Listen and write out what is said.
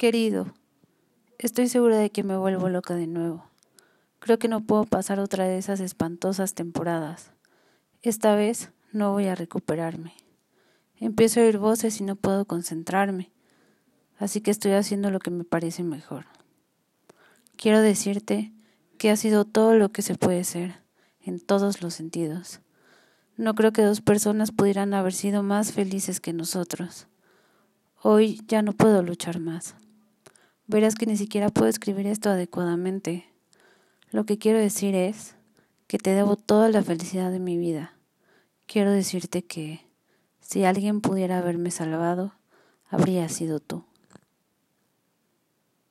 Querido, estoy segura de que me vuelvo loca de nuevo. Creo que no puedo pasar otra de esas espantosas temporadas. Esta vez no voy a recuperarme. Empiezo a oír voces y no puedo concentrarme, así que estoy haciendo lo que me parece mejor. Quiero decirte que ha sido todo lo que se puede ser, en todos los sentidos. No creo que dos personas pudieran haber sido más felices que nosotros. Hoy ya no puedo luchar más. Verás que ni siquiera puedo escribir esto adecuadamente. Lo que quiero decir es que te debo toda la felicidad de mi vida. Quiero decirte que si alguien pudiera haberme salvado, habría sido tú.